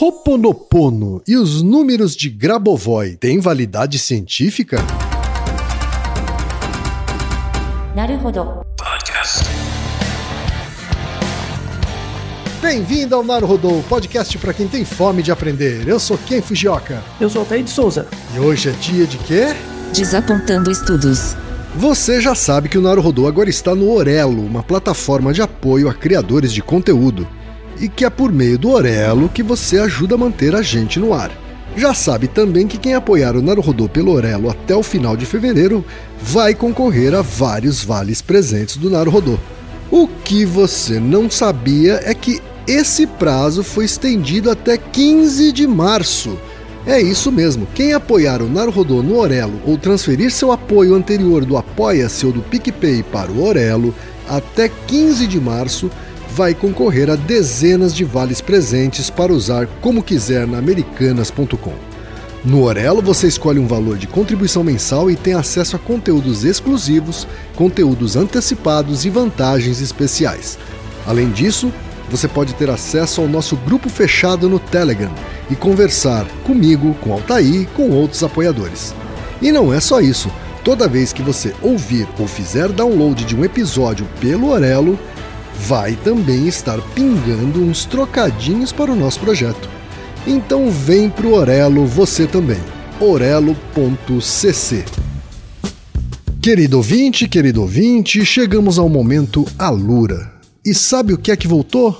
Hoponopono e os números de Grabovoi têm validade científica? Naruhodo. Bem-vindo ao Naruhodo, podcast para quem tem fome de aprender. Eu sou Ken Fujioka. Eu sou Altair de Souza. E hoje é dia de quê? Desapontando estudos. Você já sabe que o Naruhodo agora está no Orelo, uma plataforma de apoio a criadores de conteúdo. E que é por meio do Orelo que você ajuda a manter a gente no ar. Já sabe também que quem apoiar o Naruhodo pelo Orelo até o final de fevereiro vai concorrer a vários vales presentes do Naruhodo. O que você não sabia é que esse prazo foi estendido até 15 de março. É isso mesmo, quem apoiar o Naruhodô no Orelo ou transferir seu apoio anterior do Apoia-se ou do PicPay para o Orelo até 15 de março vai concorrer a dezenas de vales presentes para usar como quiser na americanas.com. No Orelo você escolhe um valor de contribuição mensal e tem acesso a conteúdos exclusivos, conteúdos antecipados e vantagens especiais. Além disso, você pode ter acesso ao nosso grupo fechado no Telegram e conversar comigo, com Altair com outros apoiadores. E não é só isso. Toda vez que você ouvir ou fizer download de um episódio pelo Orelo, vai também estar pingando uns trocadinhos para o nosso projeto. Então vem pro Orelo você também. orelo.cc Querido ouvinte, querido ouvinte, chegamos ao momento Alura. E sabe o que é que voltou?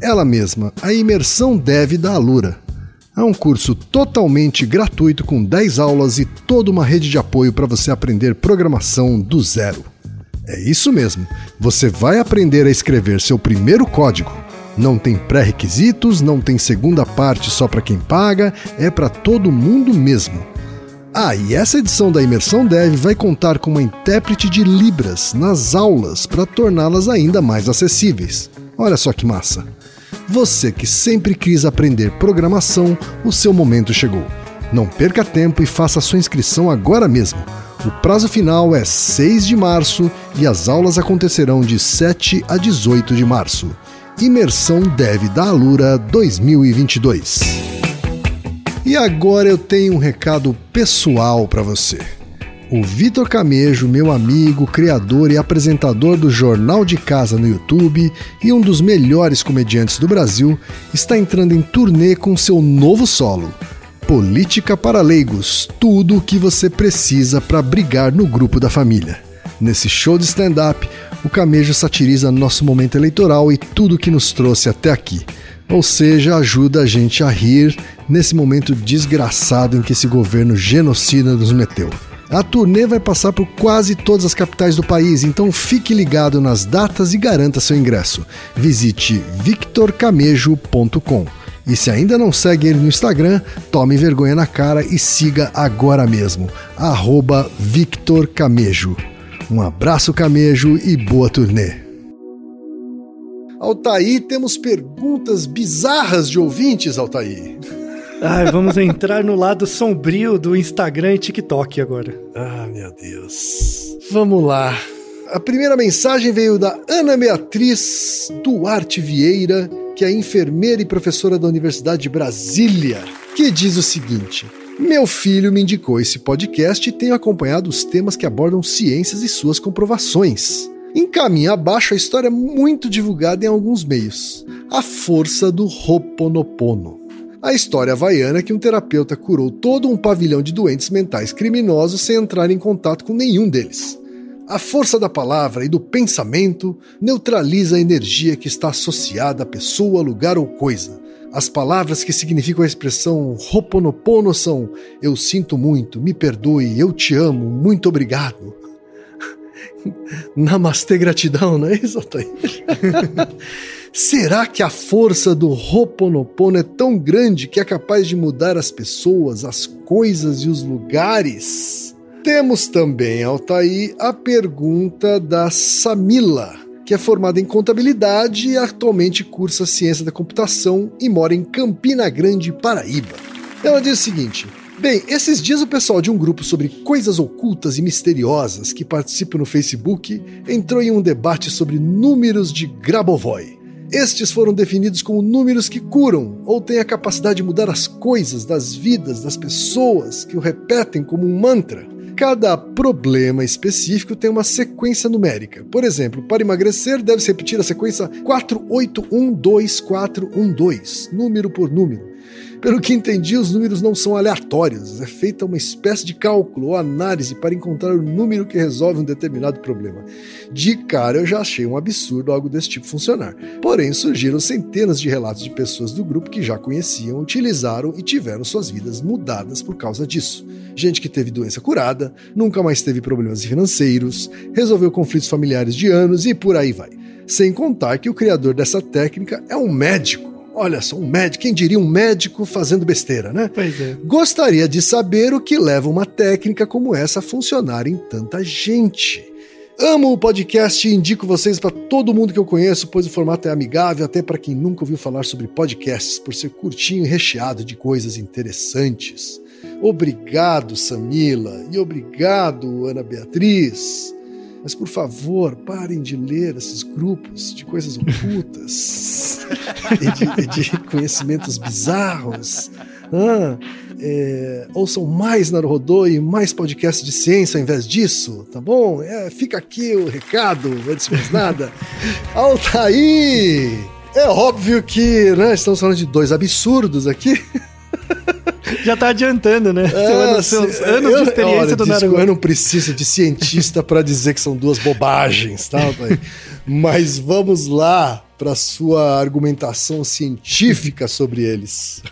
Ela mesma, a imersão Dev da Alura. É um curso totalmente gratuito com 10 aulas e toda uma rede de apoio para você aprender programação do zero. É isso mesmo, você vai aprender a escrever seu primeiro código. Não tem pré-requisitos, não tem segunda parte só para quem paga, é para todo mundo mesmo. Ah, e essa edição da Imersão Dev vai contar com uma intérprete de Libras nas aulas para torná-las ainda mais acessíveis. Olha só que massa! Você que sempre quis aprender programação, o seu momento chegou. Não perca tempo e faça sua inscrição agora mesmo. O prazo final é 6 de março e as aulas acontecerão de 7 a 18 de março. Imersão Dev da Alura 2022. E agora eu tenho um recado pessoal para você. O Vitor Camejo, meu amigo, criador e apresentador do Jornal de Casa no YouTube e um dos melhores comediantes do Brasil, está entrando em turnê com seu novo solo. Política para Leigos tudo o que você precisa para brigar no grupo da família. Nesse show de stand-up, o Camejo satiriza nosso momento eleitoral e tudo que nos trouxe até aqui. Ou seja, ajuda a gente a rir nesse momento desgraçado em que esse governo genocida nos meteu. A turnê vai passar por quase todas as capitais do país, então fique ligado nas datas e garanta seu ingresso. Visite victorcamejo.com. E se ainda não segue ele no Instagram, tome vergonha na cara e siga agora mesmo, arroba Victor Camejo. Um abraço, Camejo, e boa turnê! Altair, temos perguntas bizarras de ouvintes, Altair. Ai, vamos entrar no lado sombrio do Instagram e TikTok agora. Ah, meu Deus. Vamos lá. A primeira mensagem veio da Ana Beatriz Duarte Vieira, que é enfermeira e professora da Universidade de Brasília, que diz o seguinte: Meu filho me indicou esse podcast e tenho acompanhado os temas que abordam ciências e suas comprovações. Encaminha abaixo a história muito divulgada em alguns meios: a força do Ho'oponopono. A história havaiana que um terapeuta curou todo um pavilhão de doentes mentais criminosos sem entrar em contato com nenhum deles. A força da palavra e do pensamento neutraliza a energia que está associada à pessoa, lugar ou coisa. As palavras que significam a expressão Ho'oponopono são eu sinto muito, me perdoe, eu te amo, muito obrigado. Namastê, gratidão, não é isso? Será que a força do Ho'oponopono é tão grande que é capaz de mudar as pessoas, as coisas e os lugares? Temos também, Altair, a pergunta da Samila, que é formada em contabilidade e atualmente cursa ciência da computação e mora em Campina Grande, Paraíba. Ela diz o seguinte: Bem, esses dias o pessoal de um grupo sobre coisas ocultas e misteriosas que participa no Facebook entrou em um debate sobre números de Grabovoi. Estes foram definidos como números que curam ou têm a capacidade de mudar as coisas, das vidas, das pessoas, que o repetem como um mantra. Cada problema específico tem uma sequência numérica. Por exemplo, para emagrecer, deve-se repetir a sequência 4812, número por número. Pelo que entendi, os números não são aleatórios, é feita uma espécie de cálculo ou análise para encontrar o número que resolve um determinado problema. De cara eu já achei um absurdo algo desse tipo funcionar. Porém, surgiram centenas de relatos de pessoas do grupo que já conheciam, utilizaram e tiveram suas vidas mudadas por causa disso. Gente que teve doença curada, nunca mais teve problemas financeiros, resolveu conflitos familiares de anos e por aí vai. Sem contar que o criador dessa técnica é um médico Olha só, um médico, quem diria um médico fazendo besteira, né? Pois é. Gostaria de saber o que leva uma técnica como essa a funcionar em tanta gente. Amo o podcast e indico vocês para todo mundo que eu conheço, pois o formato é amigável até para quem nunca ouviu falar sobre podcasts, por ser curtinho e recheado de coisas interessantes. Obrigado, Samila, e obrigado, Ana Beatriz. Mas por favor, parem de ler esses grupos de coisas ocultas e, de, de, conhecimentos bizarros. Ah, é, ouçam mais Naruhodô e mais podcast de ciência ao invés disso, tá bom? É, fica aqui o recado, antes de mais nada. Altair! É óbvio que né, estamos falando de dois absurdos aqui. Já tá adiantando, né? É, seus anos eu, de experiência olha, do Naruto. Eu não preciso de cientista para dizer que são duas bobagens, tá, pai? Mas vamos lá para sua argumentação científica sobre eles.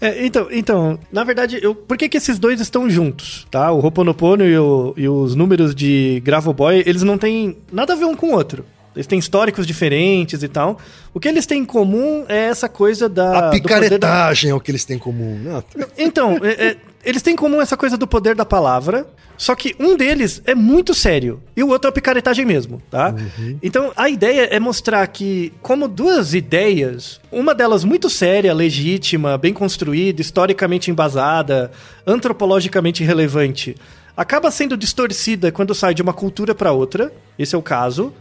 É, então, então, na verdade, eu, por que, que esses dois estão juntos, tá? O Ho'oponopono e, o, e os números de Gravoboy, eles não têm nada a ver um com o outro. Eles têm históricos diferentes e tal. O que eles têm em comum é essa coisa da. A picaretagem da... é o que eles têm em comum. Né? Então, é, é, eles têm em comum essa coisa do poder da palavra. Só que um deles é muito sério e o outro é a picaretagem mesmo, tá? Uhum. Então a ideia é mostrar que, como duas ideias, uma delas muito séria, legítima, bem construída, historicamente embasada, antropologicamente relevante, acaba sendo distorcida quando sai de uma cultura para outra. Esse é o caso.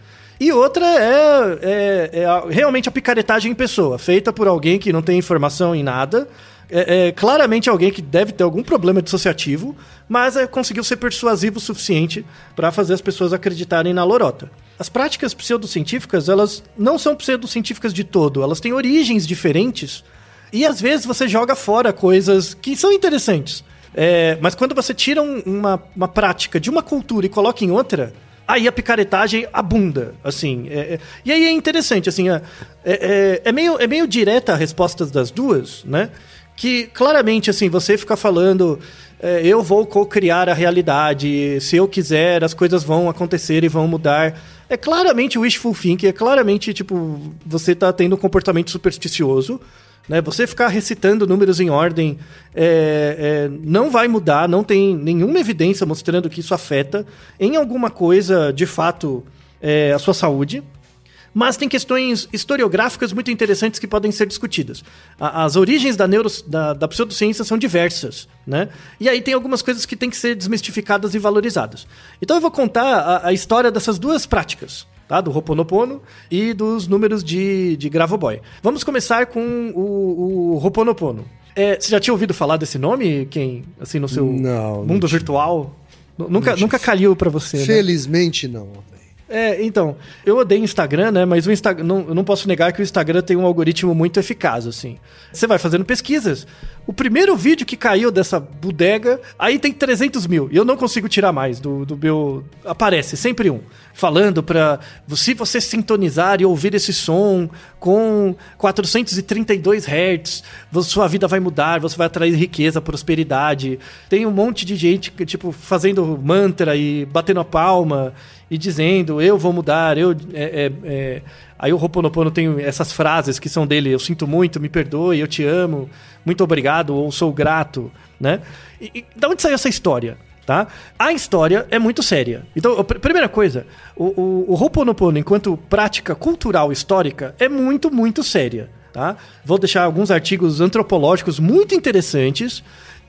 E outra é, é, é a, realmente a picaretagem em pessoa, feita por alguém que não tem informação em nada. É, é, claramente alguém que deve ter algum problema dissociativo, mas é, conseguiu ser persuasivo o suficiente para fazer as pessoas acreditarem na lorota. As práticas pseudocientíficas, elas não são pseudocientíficas de todo, elas têm origens diferentes e às vezes você joga fora coisas que são interessantes. É, mas quando você tira um, uma, uma prática de uma cultura e coloca em outra, aí a picaretagem abunda, assim. É, é, e aí é interessante, assim, é, é, é, meio, é meio direta a resposta das duas, né? Que claramente, assim, você fica falando, é, eu vou co-criar a realidade, se eu quiser, as coisas vão acontecer e vão mudar. É claramente wishful thinking, é claramente, tipo, você tá tendo um comportamento supersticioso, né? Você ficar recitando números em ordem é, é, não vai mudar, não tem nenhuma evidência mostrando que isso afeta em alguma coisa, de fato, é, a sua saúde. Mas tem questões historiográficas muito interessantes que podem ser discutidas. A, as origens da, neuro, da, da pseudociência são diversas, né? E aí tem algumas coisas que têm que ser desmistificadas e valorizadas. Então eu vou contar a, a história dessas duas práticas tá? Do Hoponopono e dos números de, de Gravoboy. Vamos começar com o, o Hoponopono. É, você já tinha ouvido falar desse nome, quem? Assim, no seu não, mundo não virtual? Nunca, nunca caiu para você, né? Felizmente né? não. É, então, eu odeio Instagram, né? Mas o Instagram, não, eu não posso negar que o Instagram tem um algoritmo muito eficaz, assim. Você vai fazendo pesquisas. O primeiro vídeo que caiu dessa bodega, aí tem 300 mil. E eu não consigo tirar mais do, do meu. Aparece sempre um. Falando pra. Se você sintonizar e ouvir esse som com 432 Hz, sua vida vai mudar, você vai atrair riqueza, prosperidade. Tem um monte de gente, tipo, fazendo mantra e batendo a palma e dizendo, eu vou mudar, eu. É, é, é. Aí o Roponopono tem essas frases que são dele, eu sinto muito, me perdoe, eu te amo, muito obrigado, ou sou grato, né? E, e da onde saiu essa história? Tá? A história é muito séria. Então, a primeira coisa, o, o, o Ho'oponopono, enquanto prática cultural histórica, é muito, muito séria. Tá? Vou deixar alguns artigos antropológicos muito interessantes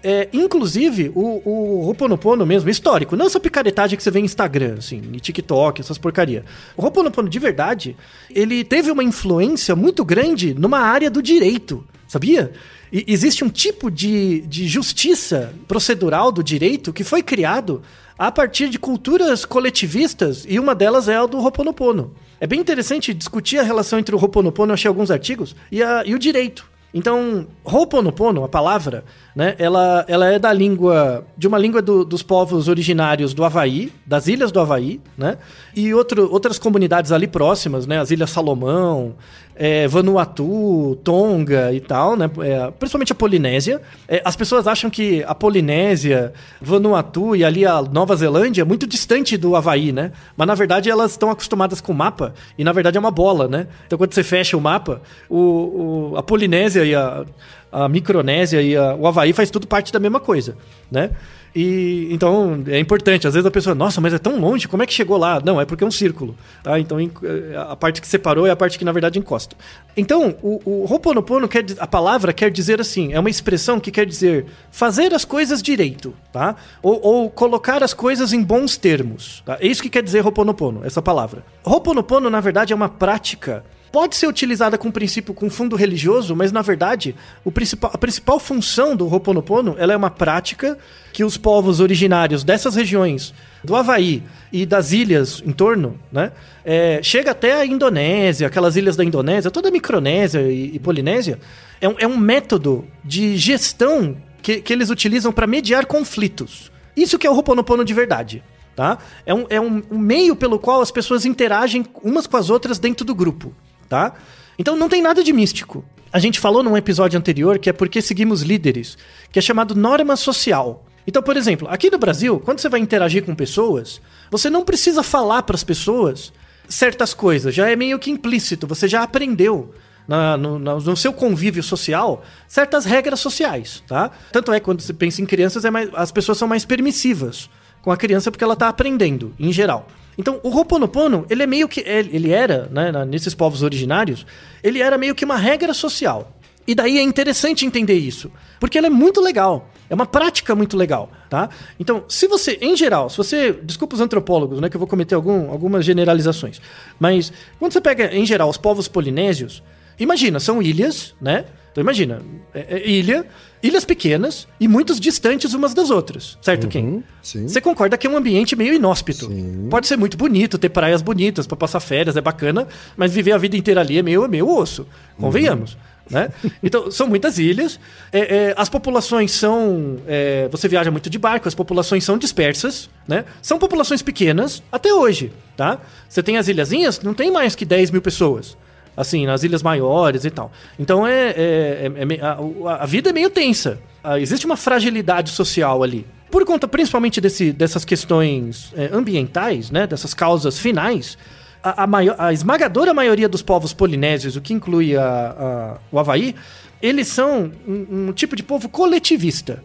É, inclusive, o, o Ho'oponopono mesmo, histórico, não essa picaretagem que você vê em Instagram, assim, em TikTok, essas porcaria. O Ho'oponopono, de verdade, ele teve uma influência muito grande numa área do direito, sabia? E existe um tipo de, de justiça procedural do direito que foi criado a partir de culturas coletivistas e uma delas é a do Ho'oponopono. É bem interessante discutir a relação entre o Ho'oponopono, eu achei alguns artigos, e, a, e o direito. Então, Ho'oponopono, a palavra, né, ela, ela é da língua, de uma língua do, dos povos originários do Havaí, das ilhas do Havaí, né, e outro, outras comunidades ali próximas, né, as Ilhas Salomão, é, Vanuatu, Tonga e tal, né? É, principalmente a Polinésia. É, as pessoas acham que a Polinésia, Vanuatu e ali a Nova Zelândia é muito distante do Havaí, né? Mas na verdade elas estão acostumadas com o mapa e na verdade é uma bola, né? Então quando você fecha o mapa, o, o a Polinésia e a, a Micronésia e a, o Havaí faz tudo parte da mesma coisa, né? E então é importante. Às vezes a pessoa, nossa, mas é tão longe, como é que chegou lá? Não, é porque é um círculo, tá? Então eh, a parte que separou é a parte que na verdade encosta. Então, o, o Ho'oponopono quer a palavra quer dizer assim, é uma expressão que quer dizer fazer as coisas direito, tá? Ou, ou colocar as coisas em bons termos, tá? É isso que quer dizer Ho'oponopono, essa palavra. Ho'oponopono na verdade é uma prática pode ser utilizada com princípio com fundo religioso, mas na verdade o principal, a principal função do Ho'oponopono ela é uma prática que os povos originários dessas regiões do Havaí e das ilhas em torno, né, é, chega até a Indonésia, aquelas ilhas da Indonésia, toda a Micronésia e, e Polinésia, é um, é um método de gestão que, que eles utilizam para mediar conflitos. Isso que é o Ho'oponopono de verdade. Tá? É, um, é um, um meio pelo qual as pessoas interagem umas com as outras dentro do grupo tá? Então não tem nada de místico. A gente falou num episódio anterior que é porque seguimos líderes, que é chamado norma social. Então, por exemplo, aqui no Brasil, quando você vai interagir com pessoas, você não precisa falar para as pessoas certas coisas, já é meio que implícito, você já aprendeu na, no, no, seu convívio social certas regras sociais, tá? Tanto é que quando você pensa em crianças, é mais, as pessoas são mais permissivas com a criança porque ela está aprendendo, em geral. Então, o Ho'oponopono, ele é meio que. Ele era, né, nesses povos originários, ele era meio que uma regra social. E daí é interessante entender isso, porque ele é muito legal. É uma prática muito legal, tá? Então, se você, em geral, se você. Desculpa os antropólogos, né? Que eu vou cometer algum, algumas generalizações. Mas, quando você pega, em geral, os povos polinésios, imagina, são ilhas, né? Então imagina, é, é ilha, ilhas pequenas e muitos distantes umas das outras, certo, uhum, Ken? Sim. Você concorda que é um ambiente meio inóspito. Sim. Pode ser muito bonito, ter praias bonitas para passar férias, é bacana, mas viver a vida inteira ali é meio, meio osso, convenhamos. Uhum. Né? Então, são muitas ilhas. É, é, as populações são. É, você viaja muito de barco, as populações são dispersas, né? São populações pequenas até hoje, tá? Você tem as ilhazinhas, não tem mais que 10 mil pessoas assim, nas ilhas maiores e tal. Então é, é, é, é a, a, vida é meio tensa. Ah, existe uma fragilidade social ali. Por conta principalmente desse, dessas questões é, ambientais, né, dessas causas finais, a, a, maior, a, esmagadora maioria dos povos polinésios, o que inclui a, o Havaí, eles são um, um tipo de povo coletivista.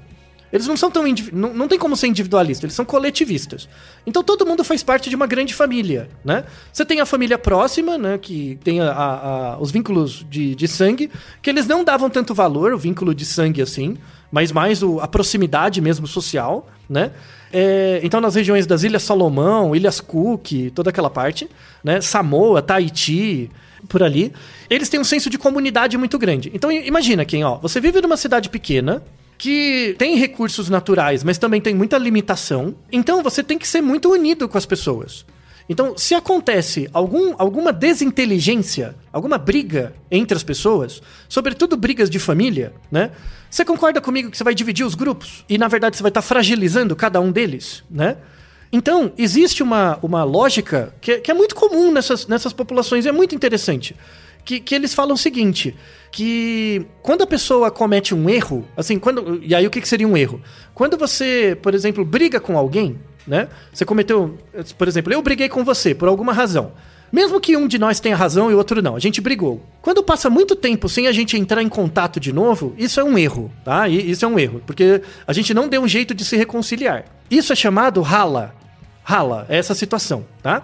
Eles não são tão. Não, não tem como ser individualista, eles são coletivistas. Então todo mundo faz parte de uma grande família, né? Você tem a família próxima, né? Que tem a, a, a, os vínculos de, de sangue, que eles não davam tanto valor, o vínculo de sangue assim, mas mais o, a proximidade mesmo social, né? É, então, nas regiões das Ilhas Salomão, Ilhas Cook, toda aquela parte, né? Samoa, Tahiti, por ali, eles têm um senso de comunidade muito grande. Então, imagina quem, ó, você vive numa cidade pequena, que tem recursos naturais, mas também tem muita limitação. Então você tem que ser muito unido com as pessoas. Então, se acontece algum, alguma desinteligência, alguma briga entre as pessoas, sobretudo brigas de família, né? Você concorda comigo que você vai dividir os grupos e na verdade você vai estar fragilizando cada um deles, né? Então, existe uma, uma lógica que, que é muito comum nessas, nessas populações, é muito interessante que, que eles falam o seguinte: que quando a pessoa comete um erro, assim, quando. E aí o que, que seria um erro? Quando você, por exemplo, briga com alguém, né? Você cometeu. Por exemplo, eu briguei com você por alguma razão. Mesmo que um de nós tenha razão e o outro não, a gente brigou. Quando passa muito tempo sem a gente entrar em contato de novo, isso é um erro, tá? E isso é um erro, porque a gente não deu um jeito de se reconciliar. Isso é chamado rala. Rala, é essa situação, tá?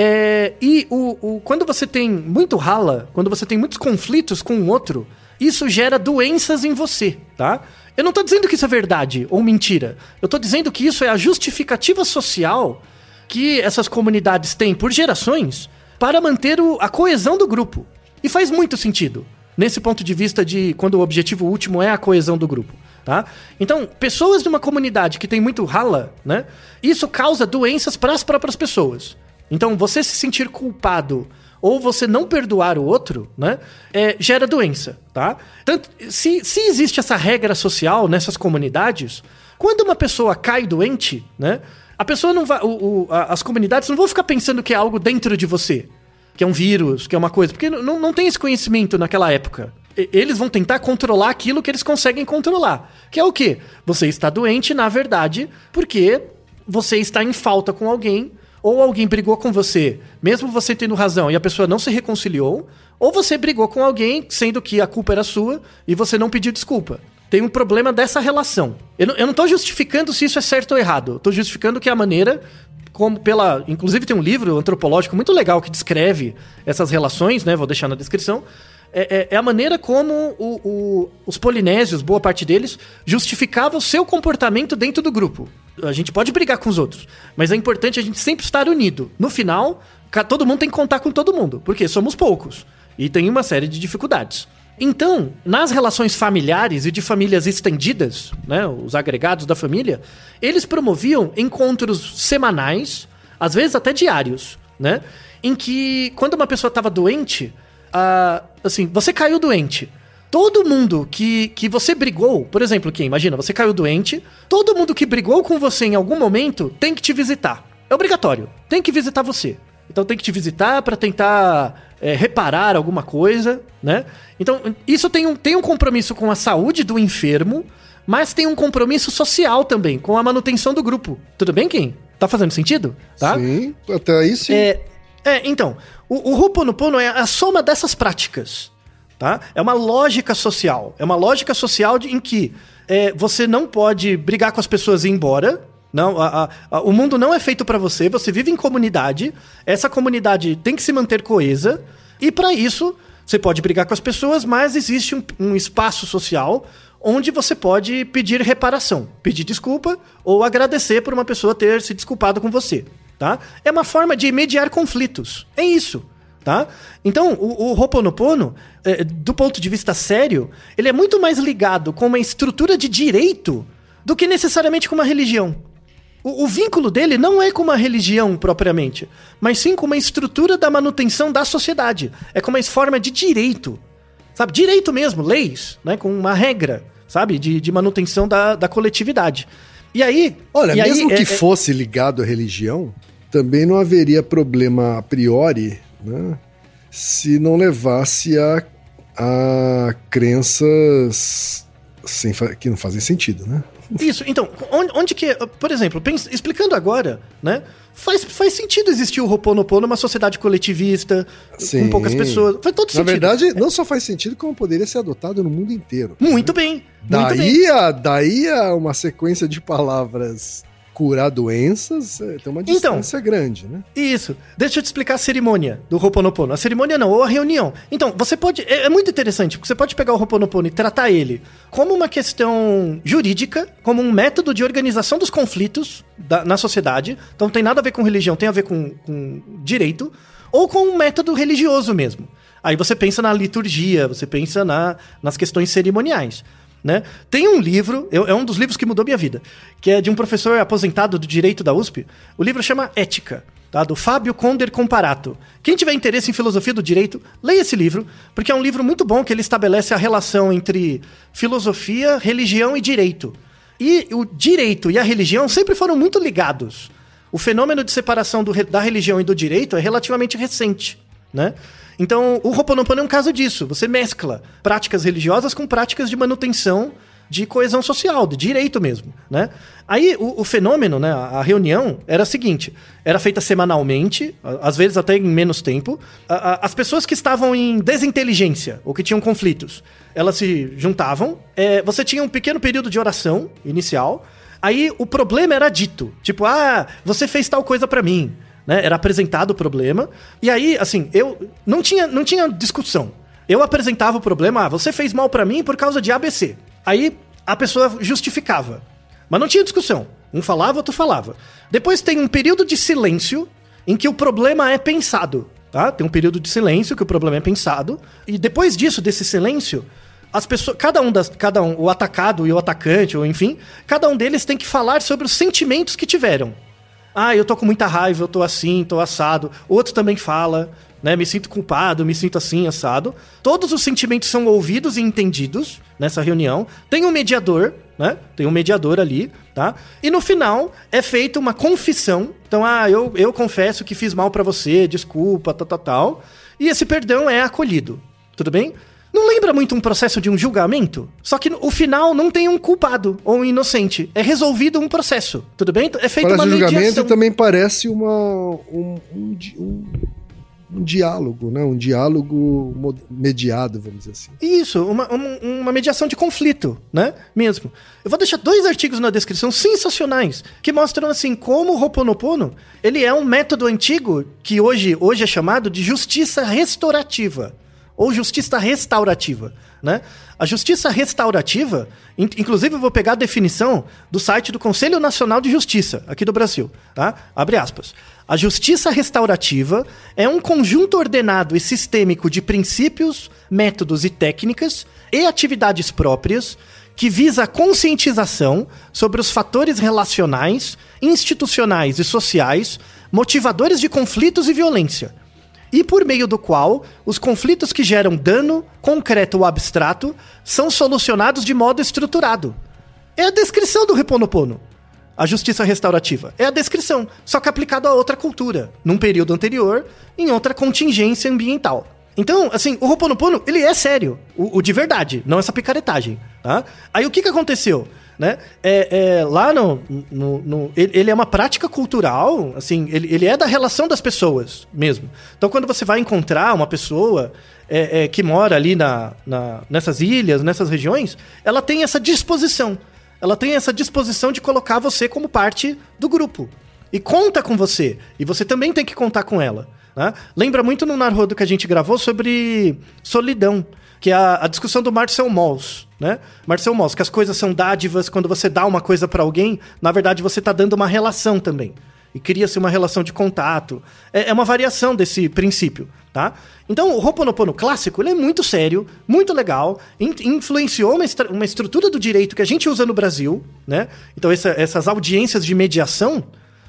É, e o, o, quando você tem muito rala, quando você tem muitos conflitos com o outro, isso gera doenças em você, tá? Eu não tô dizendo que isso é verdade ou mentira. Eu tô dizendo que isso é a justificativa social que essas comunidades têm por gerações para manter o, a coesão do grupo. E faz muito sentido nesse ponto de vista de quando o objetivo último é a coesão do grupo. Tá? Então, pessoas de uma comunidade que tem muito rala, né? Isso causa doenças para as próprias pessoas. Então, você se sentir culpado ou você não perdoar o outro, né? É, gera doença, tá? Tanto, se, se existe essa regra social nessas comunidades, quando uma pessoa cai doente, né? A pessoa não vai. O, o, as comunidades não vão ficar pensando que é algo dentro de você. Que é um vírus, que é uma coisa. Porque não, não tem esse conhecimento naquela época. E, eles vão tentar controlar aquilo que eles conseguem controlar. Que é o quê? Você está doente, na verdade, porque você está em falta com alguém ou alguém brigou com você, mesmo você tendo razão, e a pessoa não se reconciliou, ou você brigou com alguém, sendo que a culpa era sua, e você não pediu desculpa. Tem um problema dessa relação. Eu não, eu não tô justificando se isso é certo ou errado. Eu tô justificando que a maneira como pela. Inclusive tem um livro antropológico muito legal que descreve essas relações, né? Vou deixar na descrição. É, é, é a maneira como o, o, os polinésios, boa parte deles, justificavam o seu comportamento dentro do grupo. A gente pode brigar com os outros, mas é importante a gente sempre estar unido. No final, todo mundo tem que contar com todo mundo, porque somos poucos e tem uma série de dificuldades. Então, nas relações familiares e de famílias estendidas, né, os agregados da família, eles promoviam encontros semanais, às vezes até diários, né, em que quando uma pessoa estava doente, uh, assim, você caiu doente. Todo mundo que, que você brigou, por exemplo, quem imagina, você caiu doente, todo mundo que brigou com você em algum momento tem que te visitar. É obrigatório. Tem que visitar você. Então tem que te visitar para tentar é, reparar alguma coisa, né? Então isso tem um, tem um compromisso com a saúde do enfermo, mas tem um compromisso social também, com a manutenção do grupo. Tudo bem, quem? Tá fazendo sentido? Tá? Sim, até aí sim. É, é então, o, o Ho'oponopono é a soma dessas práticas. Tá? É uma lógica social. É uma lógica social de, em que é, você não pode brigar com as pessoas e ir embora. Não, a, a, o mundo não é feito para você. Você vive em comunidade. Essa comunidade tem que se manter coesa. E para isso, você pode brigar com as pessoas, mas existe um, um espaço social onde você pode pedir reparação, pedir desculpa ou agradecer por uma pessoa ter se desculpado com você. Tá? É uma forma de mediar conflitos. É isso tá? Então, o, o Ho'oponopono, é, do ponto de vista sério, ele é muito mais ligado com uma estrutura de direito do que necessariamente com uma religião. O, o, vínculo dele não é com uma religião propriamente, mas sim com uma estrutura da manutenção da sociedade. É com uma forma de direito, sabe? Direito mesmo, leis, né? Com uma regra, sabe? De, de manutenção da, da coletividade. E aí. Olha, e mesmo aí, que é, é fosse ligado à religião, também não haveria problema a priori né, se não levasse a, a crenças sem, que não fazem sentido, né? Isso, então, onde, onde que, por exemplo, pensa, explicando agora, né? Faz, faz sentido existir o Roponopono numa sociedade coletivista, Sim. com poucas pessoas. Faz todo sentido. Na verdade, não só faz sentido, como poderia ser adotado no mundo inteiro. Muito né? bem. Daí, muito bem. A, daí a uma sequência de palavras curar doenças, é, tem uma então, distância então, grande, né? Isso. Deixa eu te explicar a cerimônia do Ho'oponopono. A cerimônia não, ou a reunião. Então, você pode... É, é muito interessante, porque você pode pegar o Ho'oponopono e tratar ele como uma questão jurídica, como um método de organização dos conflitos da, na sociedade. Então, não tem nada a ver com religião, tem a ver com, com direito. Ou com um método religioso mesmo. Aí você pensa na liturgia, você pensa na, nas questões cerimoniais. Né? Tem um livro, é um dos livros que mudou minha vida, que é de um professor aposentado do direito da USP. O livro chama Ética, tá? do Fábio Conder Comparato. Quem tiver interesse em filosofia do direito, leia esse livro, porque é um livro muito bom que ele estabelece a relação entre filosofia, religião e direito. E o direito e a religião sempre foram muito ligados. O fenômeno de separação do, da religião e do direito é relativamente recente, né? Então, o Ho'oponopono é um caso disso. Você mescla práticas religiosas com práticas de manutenção de coesão social, de direito mesmo, né? Aí o, o, fenômeno, né, a reunião era a seguinte: era feita semanalmente, às vezes até em menos tempo. A, a, as pessoas que estavam em desinteligência ou que tinham conflitos, elas se juntavam. É, você tinha um pequeno período de oração inicial. Aí o problema era dito, tipo, ah, você fez tal coisa para mim né? Era apresentado o problema. E aí, assim, eu não tinha, não tinha discussão. Eu apresentava o problema, ah, você fez mal para mim por causa de ABC. Aí a pessoa justificava. Mas não tinha discussão. Um falava, outro falava. Depois tem um período de silêncio em que o problema é pensado. Tá? Tem um período de silêncio que o problema é pensado. E depois disso, desse silêncio, as pessoas, cada um das, cada um, o atacado e o atacante, ou enfim, cada um deles tem que falar sobre os sentimentos que tiveram. Ah, eu tô com muita raiva, eu tô assim, tô assado. Outro também fala, né? Me sinto culpado, me sinto assim, assado. Todos os sentimentos são ouvidos e entendidos nessa reunião. Tem um mediador, né? Tem um mediador ali, tá? E no final é feita uma confissão. Então, ah, eu, eu confesso que fiz mal para você, desculpa, tal, tal, tal. E esse perdão é acolhido. Tudo bem? Não lembra muito um processo de um julgamento? Só que o final não tem um culpado ou um inocente. É resolvido um processo. Tudo bem? É feito Parece uma julgamento mediação. também parece uma, um, um, um- um diálogo, né? Um diálogo mediado, vamos dizer assim. Isso, uma, uma, uma mediação de conflito, né? Mesmo. Eu vou deixar dois artigos na descrição sensacionais que mostram assim como o Ho'oponopono, ele é um método antigo que hoje, hoje é chamado de justiça restaurativa ou justiça restaurativa, né? A justiça restaurativa, in- inclusive eu vou pegar a definição do site do Conselho Nacional de Justiça aqui do Brasil, tá? Abre aspas. A justiça restaurativa é um conjunto ordenado e sistêmico de princípios, métodos e técnicas e atividades próprias que visa a conscientização sobre os fatores relacionais, institucionais e sociais, motivadores de conflitos e violência, e por meio do qual os conflitos que geram dano, concreto ou abstrato, são solucionados de modo estruturado. É a descrição do Reponopono. A justiça restaurativa. É a descrição, só que aplicado a outra cultura, num período anterior, em outra contingência ambiental. Então, assim, o Ho'oponopono, ele é sério. O, o de verdade, não essa picaretagem, tá? Aí o que que aconteceu? Né? É, é, lá no, no, no- ele, ele é uma prática cultural, assim, ele, ele é da relação das pessoas mesmo. Então, quando você vai encontrar uma pessoa é, é, que mora ali na, na- nessas ilhas, nessas regiões, ela tem essa disposição. Ela tem essa disposição de colocar você como parte do grupo. E conta com você. E você também tem que contar com ela. né? Lembra muito no Narrodo que a gente gravou sobre solidão, que é a, a discussão do Marcel Mauss, né? Marcel Mauss, que as coisas são dádivas, quando você dá uma coisa pra alguém, na verdade você tá dando uma relação também. E cria-se uma relação de contato. É, é uma variação desse princípio, tá? Então, o Ho'oponopono clássico, ele é muito sério, muito legal, in- influenciou uma, estra- uma estrutura do direito que a gente usa no Brasil, né? Então, essa- essas audiências de mediação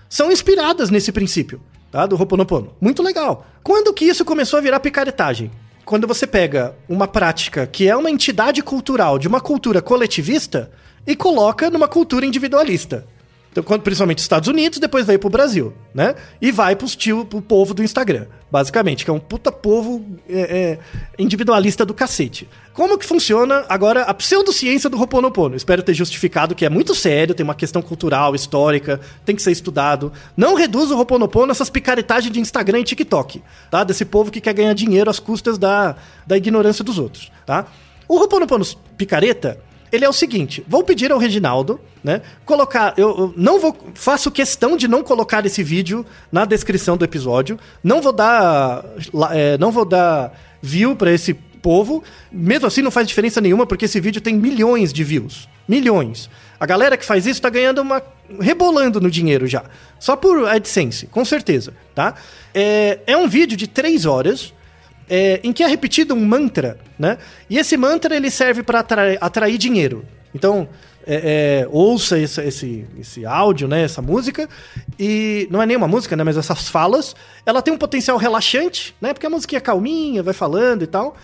são inspiradas nesse princípio, tá? Do Ho'oponopono. Muito legal. Quando que isso começou a virar picaretagem? Quando você pega uma prática que é uma entidade cultural de uma cultura coletivista e coloca numa cultura individualista. Então, quando, principalmente Estados Unidos, depois veio pro Brasil, né? E vai pros tio, pro povo do Instagram, basicamente, que é um puta povo é, é, individualista do cacete. Como que funciona agora a pseudociência do Ho'oponopono? Espero ter justificado que é muito sério, tem uma questão cultural, histórica, tem que ser estudado. Não reduz o Ho'oponopono a essas picaretagens de Instagram e TikTok, tá? Desse povo que quer ganhar dinheiro às custas da, da ignorância dos outros, tá? O Ho'oponopono picareta ele é o seguinte: vou pedir ao Reginaldo, né? Colocar. Eu, eu não vou. Faço questão de não colocar esse vídeo na descrição do episódio. Não vou dar. é, não vou dar view pra esse povo. Mesmo assim, não faz diferença nenhuma, porque esse vídeo tem milhões de views. Milhões. A galera que faz isso tá ganhando uma. rebolando no dinheiro já. Só por AdSense, com certeza, tá? É, é um vídeo de três horas é, em que é repetido um mantra, né? E esse mantra ele serve para atrair, atrair dinheiro. Então, é, é, ouça esse, esse, esse áudio, né? Essa música. E não é nem uma música, né? Mas essas falas. Ela tem um potencial relaxante, né? Porque a música é calminha, vai falando e tal.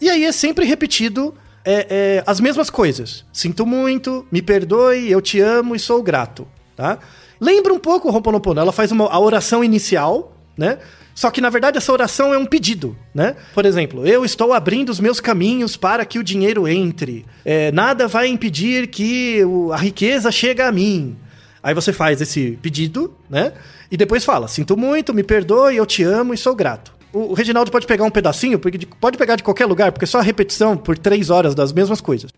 E aí é sempre repetido é, é, as mesmas coisas. Sinto muito, me perdoe, eu te amo e sou grato, tá? Lembra um pouco o Ho'oponopono. Ela faz uma, a oração inicial, né? Só que na verdade essa oração é um pedido, né? Por exemplo, eu estou abrindo os meus caminhos para que o dinheiro entre. É, nada vai impedir que a riqueza chegue a mim. Aí você faz esse pedido, né? E depois fala: sinto muito, me perdoe, eu te amo e sou grato. O, Reginaldo pode pegar um pedacinho, porque de- pode pegar de qualquer lugar, porque é só a repetição por três horas das mesmas coisas.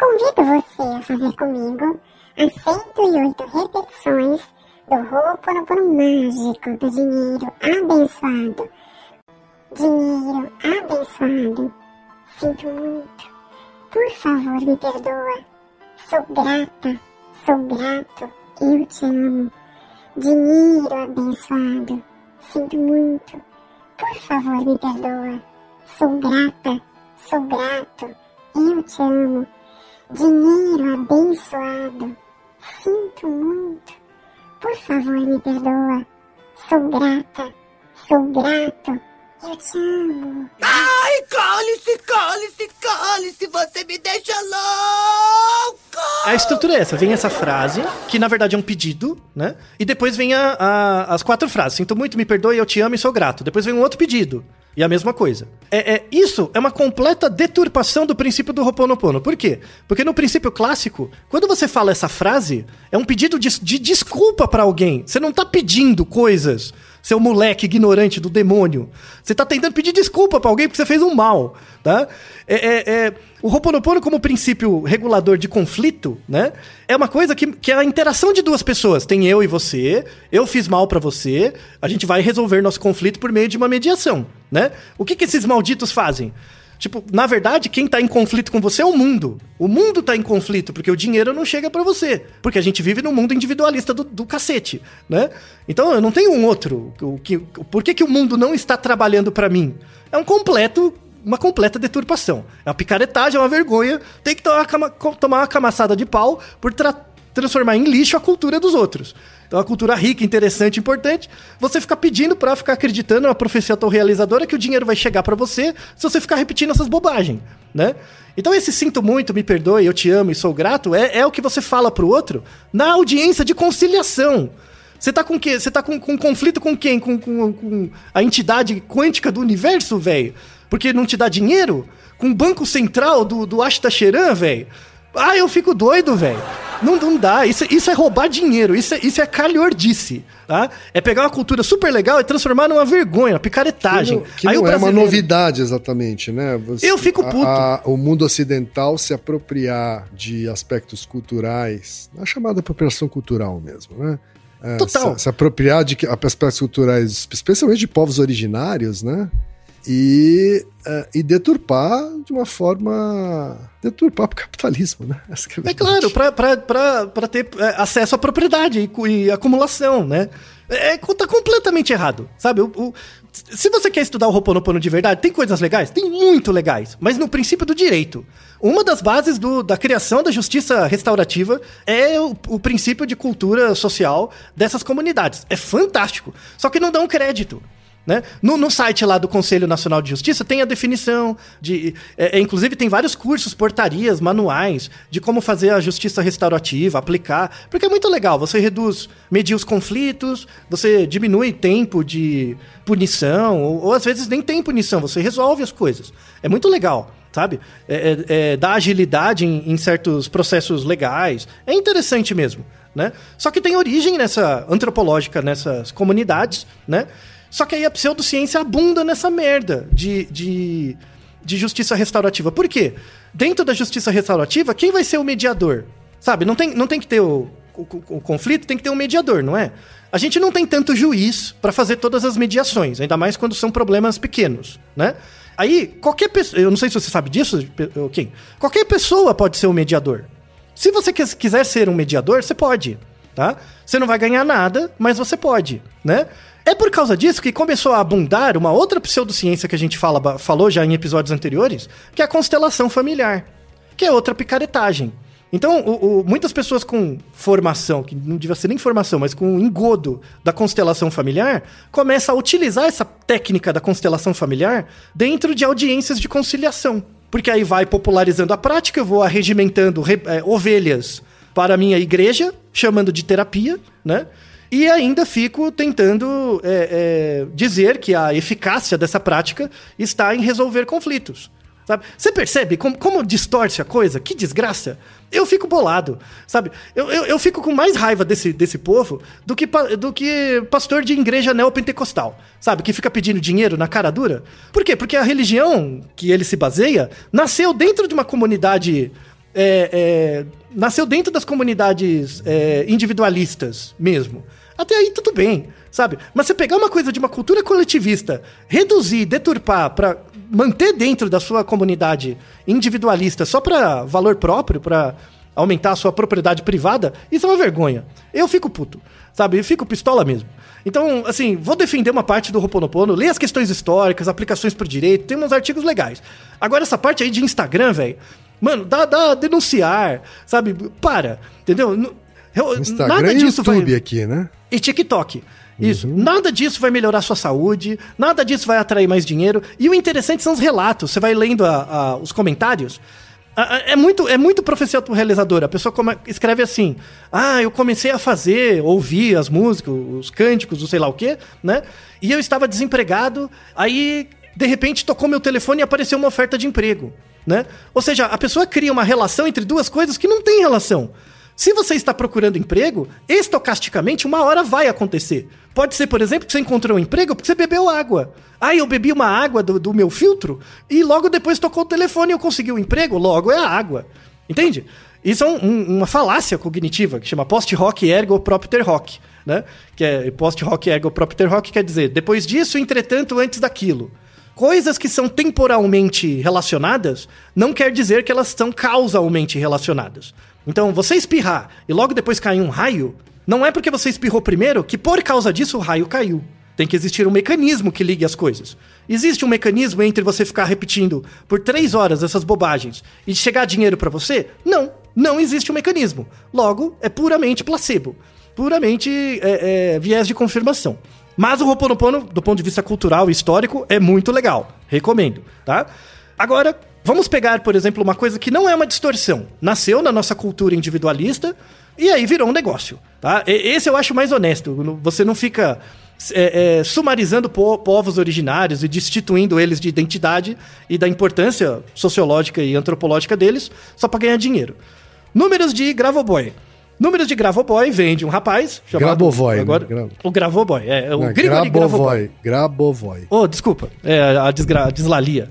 Convido você a fazer comigo as 108 repetições do Ho'oponopono mágico do dinheiro abençoado. Dinheiro abençoado. Sinto muito. Por favor, me perdoa. Sou grata, sou grato, eu te amo. Dinheiro abençoado. Sinto muito. Por favor, me perdoa. Sou grata, sou grato, eu te amo. Dinheiro abençoado. Sinto muito. Por favor, me perdoa. Sou grata, sou grato, Ai, cale-se, cale-se, cale-se, você me deixa louco! A estrutura é essa, vem essa frase, que na verdade é um pedido, né? E depois vem a, a- as quatro frases. Sinto muito, me perdoe, eu te amo e sou grato. Depois vem um outro pedido. E a mesma coisa. É, é- isso é uma completa deturpação do princípio do Ho'oponopono. Por quê? Porque no princípio clássico, quando você fala essa frase, é um pedido de, de desculpa pra alguém. Você não tá pedindo coisas, seu moleque ignorante do demônio. Você tá tentando pedir desculpa pra alguém porque você fez um mal, tá? É, é- é- o Ho'oponopono como princípio regulador de conflito, né? É uma coisa que, que é a interação de duas pessoas. Tem eu e você, eu fiz mal pra você, a gente vai resolver nosso conflito por meio de uma mediação, né? O que que esses malditos fazem? Tipo, na verdade, quem tá em conflito com você é o mundo. O mundo tá em conflito, porque o dinheiro não chega pra você. Porque a gente vive num mundo individualista do, do cacete, né? Então eu não tenho um outro. O que, por que, que o mundo não está trabalhando pra mim? É um completo. Uma completa deturpação. É uma picaretagem, é uma vergonha. Tem que tomar uma, cama- tomar uma camaçada de pau por tra- transformar em lixo a cultura dos outros. Então, a cultura rica, interessante, importante. Você ficar pedindo pra ficar acreditando na profecia autorrealizadora que o dinheiro vai chegar pra você se você ficar repetindo essas bobagens, né? Então, esse sinto muito, me perdoe, eu te amo e sou grato é, é o que você fala pro outro na audiência de conciliação. Você tá com o quê? Você tá com, com conflito com quem? Com, com, com a entidade quântica do universo, velho? Porque não te dá dinheiro? Com o banco central do, do Ashta Sheran, velho? Ah, eu fico doido, velho. Não, não dá. Isso, isso é roubar dinheiro. Isso é, isso é calhordice, tá? É pegar uma cultura super legal e transformar numa vergonha, uma picaretagem. Que não, que não é uma brasileiro- novidade exatamente, né? Você- Eu fico a- puto. a- o mundo ocidental se apropriar de aspectos culturais, a chamada apropriação cultural mesmo, né? É, Total. Se, se apropriar de aspectos culturais, especialmente de povos originários, né? E, é, e deturpar de uma forma. deturpar para o capitalismo, né? É verdade. claro, pra ter é, acesso à propriedade e, e acumulação, né? É, co- tá completamente errado, sabe? O, o- se você quer estudar o Ho'oponopono de verdade, tem coisas legais? Tem muito legais, mas no princípio do direito. Uma das bases do- da criação da justiça restaurativa é o, o princípio de cultura social dessas comunidades. É fantástico. Só que não dão crédito. Né? No, no site lá do Conselho Nacional de Justiça tem a definição de. é, é, inclusive, tem vários cursos, portarias, manuais de como fazer a justiça restaurativa, aplicar. Porque é muito legal. Você reduz, medir os conflitos, você diminui tempo de punição, ou, ou às vezes nem tem punição, você resolve as coisas. É muito legal. Sabe? É, é, é, dá agilidade em, em certos processos legais. É interessante mesmo. Né? Só que tem origem nessa antropológica nessas comunidades, né? Só que aí a pseudociência abunda nessa merda de, de, de justiça restaurativa. Por quê? Dentro da justiça restaurativa, quem vai ser o mediador? Sabe, não tem, não tem que ter o, o, o conflito, tem que ter um mediador, não é? A gente não tem tanto juiz para fazer todas as mediações, ainda mais quando são problemas pequenos, né? Aí, qualquer pessoa, eu não sei se você sabe disso, quem? Qualquer pessoa pode ser o mediador. Se você quis- quiser ser um mediador, você pode, tá? Você não vai ganhar nada, mas você pode, né? É por causa disso que começou a abundar uma outra pseudociência que a gente fala, falou já em episódios anteriores, que é a constelação familiar, que é outra picaretagem. Então, o- o- muitas pessoas com formação, que não devia ser nem formação, mas com engodo da constelação familiar, começam a utilizar essa técnica da constelação familiar dentro de audiências de conciliação. Porque aí vai popularizando a prática, eu vou arregimentando re- é, ovelhas para a minha igreja, chamando de terapia, né? E ainda fico tentando é, é, dizer que a eficácia dessa prática está em resolver conflitos. Sabe? Você percebe como, como distorce a coisa? Que desgraça! Eu fico bolado, sabe? Eu, eu, eu fico com mais raiva desse, desse povo do que, do que pastor de igreja neopentecostal, sabe? Que fica pedindo dinheiro na cara dura. Por quê? Porque a religião que ele se baseia nasceu dentro de uma comunidade é, é, nasceu dentro das comunidades é, individualistas mesmo. Até aí tudo bem, sabe? Mas você pegar uma coisa de uma cultura coletivista, reduzir, deturpar pra manter dentro da sua comunidade individualista só para valor próprio, para aumentar a sua propriedade privada, isso é uma vergonha. Eu fico puto, sabe? Eu fico pistola mesmo. Então, assim, vou defender uma parte do Roponopono, ler as questões históricas, aplicações pro direito, tem uns artigos legais. Agora, essa parte aí de Instagram, velho, mano, dá, dá denunciar, sabe? Para, entendeu? Eu- Instagram nada e disso vai- YouTube aqui, né? e TikTok. Isso. Nada disso vai melhorar a sua saúde, nada disso vai atrair mais dinheiro. E o interessante são os relatos. Você vai lendo a- a- os comentários. É muito, é muito profecia realizadora. A pessoa come- escreve assim: Ah, eu comecei a fazer, ouvir as músicas, os cânticos, o sei lá o quê, né? E eu estava desempregado, aí, de repente, tocou meu telefone e apareceu uma oferta de emprego, né? Ou seja, a pessoa cria uma relação entre duas coisas que não tem relação. Se você está procurando emprego, estocasticamente uma hora vai acontecer. Pode ser, por exemplo, que você encontrou um emprego porque você bebeu água. Ah, eu bebi uma água do, do meu filtro e logo depois tocou o telefone e eu consegui um emprego, logo é a água. Entende? Isso é um- uma falácia cognitiva que chama post-hoc ergo propter hoc, né? Que é post-hoc ergo propter hoc quer dizer depois disso, entretanto, antes daquilo. Coisas que são temporalmente relacionadas não quer dizer que elas são causalmente relacionadas. Então, você espirrar e logo depois cair um raio, não é porque você espirrou primeiro que por causa disso o raio caiu. Tem que existir um mecanismo que ligue as coisas. Existe um mecanismo entre você ficar repetindo por três horas essas bobagens e chegar dinheiro pra você? Não, não existe um mecanismo. Logo, é puramente placebo. Puramente é, é, viés de confirmação. Mas o Ho'oponopono, do ponto de vista cultural e histórico, é muito legal. Recomendo, tá? Agora, vamos pegar, por exemplo, uma coisa que não é uma distorção. Nasceu na nossa cultura individualista e aí virou um negócio, tá? Esse eu acho mais honesto. Você não fica é, é, sumarizando po- povos originários e destituindo eles de identidade e da importância sociológica e antropológica deles só para ganhar dinheiro. Números de Gravoboy. Números de Gravoboy vem de um rapaz chamado... Grabovoi, né? Agora, Gra- O Gravoboy, é. O Não, Grigori Gravoboy. Grabovoi. Oh, desculpa. É, a, desgra a deslalia.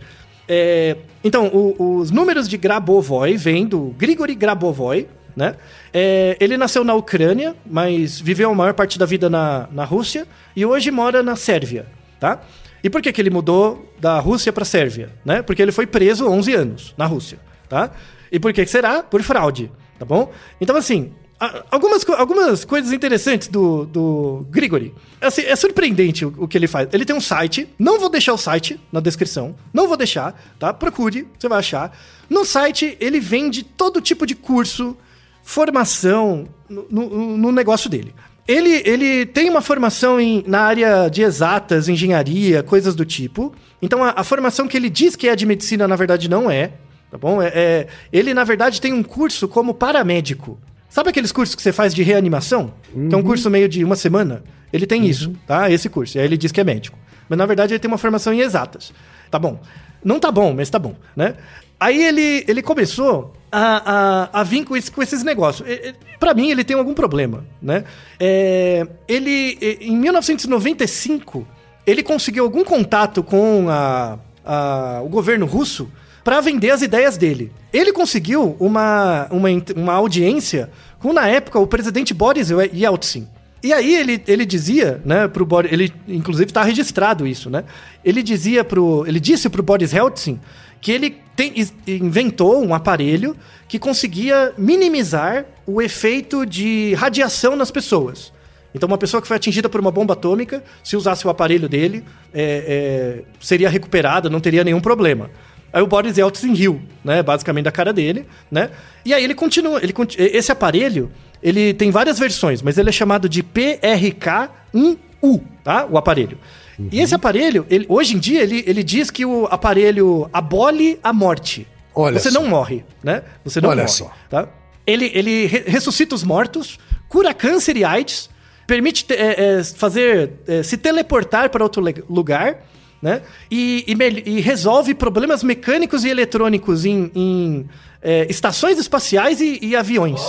É, então, o- os números de Grabovoi vêm do Grigori Grabovoi, né? É, ele nasceu na Ucrânia, mas viveu a maior parte da vida na, na Rússia e hoje mora na Sérvia, tá? E por que, que ele mudou da Rússia para Sérvia, né? Porque ele foi preso 11 anos na Rússia, tá? E por que que será? Por fraude, tá bom? Então, assim, a- algumas, algumas coisas interessantes do, do Grigori. Assim, é surpreendente o, o que ele faz. Ele tem um site, não vou deixar o site na descrição, não vou deixar, tá? Procure, você vai achar. No site, ele vende todo tipo de curso, formação no, no- no negócio dele. Ele, ele tem uma formação em- na área de exatas, engenharia, coisas do tipo. Então, a, a formação que ele diz que é de medicina, na verdade, não é. Tá bom? É, é- ele, na verdade, tem um curso como paramédico. Sabe aqueles cursos que você faz de reanimação? Que é um curso meio de uma semana? Ele tem isso, tá? Esse curso. E aí ele diz que é médico. Mas, na verdade, ele tem uma formação em exatas. Tá bom. Não tá bom, mas tá bom, né? Aí ele, ele começou a, a, a vir com, esse- com esses negócios. Pra mim, ele tem algum problema, né? É, ele, em 1995, ele conseguiu algum contato com a, a- o governo russo para vender as ideias dele. Ele conseguiu uma, uma, uma audiência com, na época, o presidente Boris Yeltsin. E aí ele, ele dizia, né, pro Boris, ele inclusive está registrado isso, né? Ele dizia pro, ele disse pro Boris Yeltsin que ele tem- inventou um aparelho que conseguia minimizar o efeito de radiação nas pessoas. Então, uma pessoa que foi atingida por uma bomba atômica, se usasse o aparelho dele, é, é, seria recuperada, não teria nenhum problema. Aí o Boris Yeltsin riu, né? Basicamente da cara dele, né? E aí ele continua. Ele, esse aparelho, ele tem várias versões, mas ele é chamado de PRK-1U, tá? O aparelho. E esse aparelho, ele- hoje em dia, ele, ele diz que o aparelho abole a morte. Olha Você só. não morre, né? Você não Olha morre, só. tá? Ele, ele re- ressuscita os mortos, cura câncer e AIDS, permite te- é, é, fazer é, se teleportar para outro lugar, né? E, e e resolve problemas mecânicos e eletrônicos em, em, é, estações espaciais e, e aviões.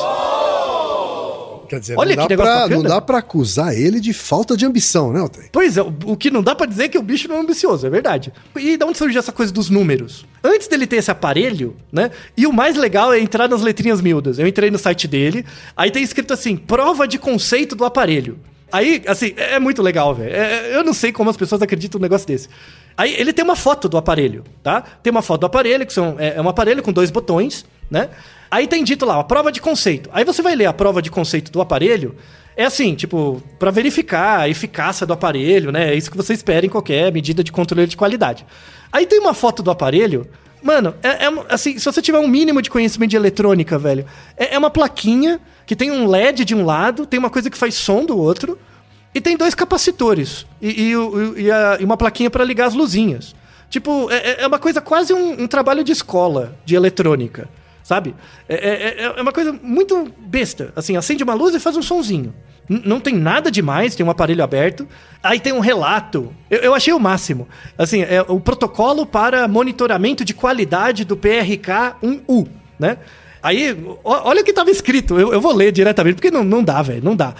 Quer dizer, Olha não, que dá pra, não dá pra acusar ele de falta de ambição, né, Altair? Pois é, o, o que não dá pra dizer é que o bicho não é ambicioso, é verdade. E de onde surgiu essa coisa dos números? Antes dele ter esse aparelho, né? E o mais legal é entrar nas letrinhas miúdas. Eu entrei no site dele, aí tem escrito assim: prova de conceito do aparelho. Aí, assim, é é muito legal, velho. É- eu não sei como as pessoas acreditam num negócio desse. Aí ele tem uma foto do aparelho, tá? Tem uma foto do aparelho, que são, é, é um aparelho com dois botões, né? Aí tem dito lá, a prova de conceito. Aí você vai ler a prova de conceito do aparelho, é assim, tipo, para verificar a eficácia do aparelho, né? É isso que você espera em qualquer medida de controle de qualidade. Aí tem uma foto do aparelho, mano, é, é assim, se você tiver um mínimo de conhecimento de eletrônica, velho, é, é uma plaquinha que tem um LED de um lado, tem uma coisa que faz som do outro, e tem dois capacitores e, e, e, a, e uma plaquinha para ligar as luzinhas. Tipo, é, é uma coisa quase um, um trabalho de escola de eletrônica sabe? É, é, é, é, uma coisa muito besta. Assim, acende uma luz e faz um sonzinho. Não tem nada demais, tem um aparelho aberto. Aí tem um relato. Eu, eu achei o máximo. Assim, é o protocolo para monitoramento de qualidade do PRK-1U, né? Aí, olha o que estava escrito. Eu, eu, vou ler diretamente, porque não, não dá, velho. Não dá.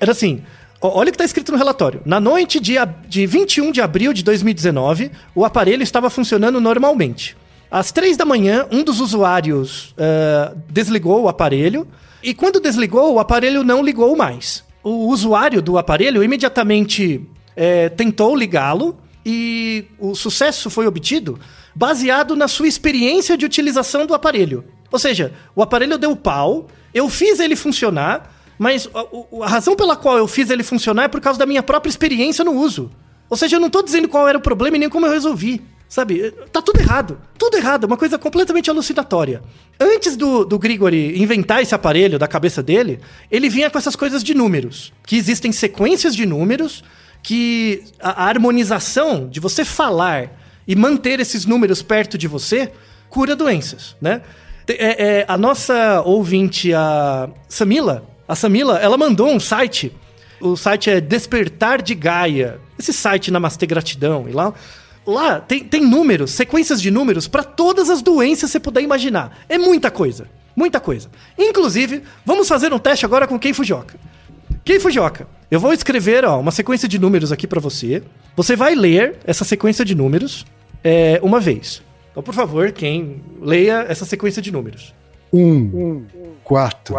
Era assim. Olha o que está escrito no relatório. Na noite de, de 21 de abril de 2019, o aparelho estava funcionando normalmente. Às três da manhã, um dos usuários uh, desligou o aparelho e quando desligou, o aparelho não ligou mais. O usuário do aparelho imediatamente é, tentou ligá-lo e o sucesso foi obtido baseado na sua experiência de utilização do aparelho. Ou seja, o aparelho deu pau, eu fiz ele funcionar, mas a, a razão pela qual eu fiz ele funcionar é por causa da minha própria experiência no uso. Ou seja, eu não estou dizendo qual era o problema e nem como eu resolvi. Sabe? Tá tudo errado. Tudo errado. Uma coisa completamente alucinatória. Antes do, do Grigori inventar esse aparelho da cabeça dele, ele vinha com essas coisas de números. Que existem sequências de números que a, a harmonização de você falar e manter esses números perto de você cura doenças, né? É, é, a nossa ouvinte, a Samila, a Samila, ela mandou um site. O site é Despertar de Gaia. Esse site Namastê Gratidão. E lá Lá tem, tem números, sequências de números para todas as doenças que você puder imaginar. É muita coisa. Muita coisa. Inclusive, vamos fazer um teste agora com Kei Fujioka. Kei Fujioka, eu vou escrever ó, uma sequência de números aqui para você. Você vai ler essa sequência de números é, uma vez. Então, por favor, quem leia essa sequência de números. Um, quatro,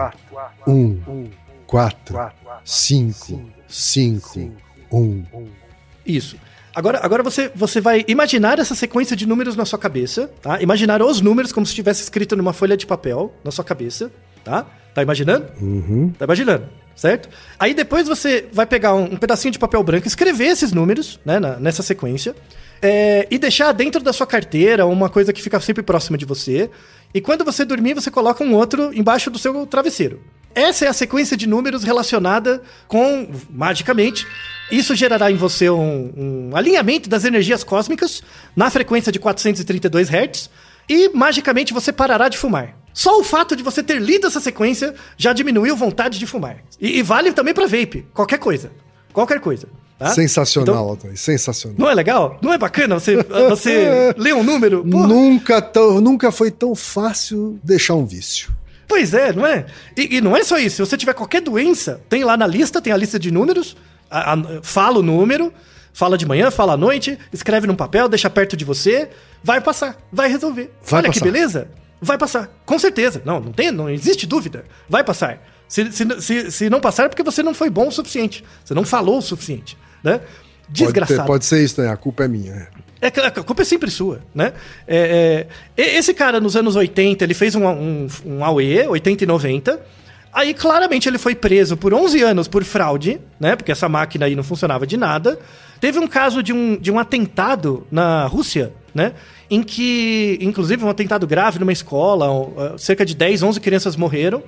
um, quatro, cinco, cinco, um. Isso. Agora, agora você, você vai imaginar essa sequência de números na sua cabeça, tá? Imaginar os números como se estivesse escrito numa folha de papel na sua cabeça, tá? Tá imaginando? Uhum. Tá imaginando, certo? Aí depois você vai pegar um, um pedacinho de papel branco, escrever esses números, né, na, nessa sequência, é, e deixar dentro da sua carteira uma coisa que fica sempre próxima de você. E quando você dormir, você coloca um outro embaixo do seu travesseiro. Essa é a sequência de números relacionada com, magicamente, isso gerará em você um, um, alinhamento das energias cósmicas na frequência de 432 Hz e magicamente você parará de fumar. Só o fato de você ter lido essa sequência já diminuiu vontade de fumar. E, e vale também para vape, qualquer coisa. Qualquer coisa. Tá? Sensacional, então, sensacional. Não é legal? Não é bacana você, você ler um número? Nunca, tão, nunca foi tão fácil deixar um vício. Pois é, não é? E, e, não é só isso. Se você tiver qualquer doença, tem lá na lista, tem a lista de números, a, a, fala o número, fala de manhã, fala à noite, escreve num papel, deixa perto de você, vai passar, vai resolver. Vai Olha passar. que beleza? Vai passar, com certeza. Não, não tem, não existe dúvida. Vai passar. Se, se, se, se não passar é porque você não foi bom o suficiente. Você não falou o suficiente, né? Desgraçado. Pode, ter, pode ser isso, né? A culpa é minha. É. É, a culpa é sempre sua, né? É, é, esse cara, nos anos 80, ele fez um, um, um AUE, 80 e 90. Aí, claramente, ele foi preso por 11 anos por fraude, né? Porque essa máquina aí não funcionava de nada. Teve um caso de um, de um atentado na Rússia, né? Em que, inclusive, um atentado grave numa escola, cerca de 10, 11 crianças morreram.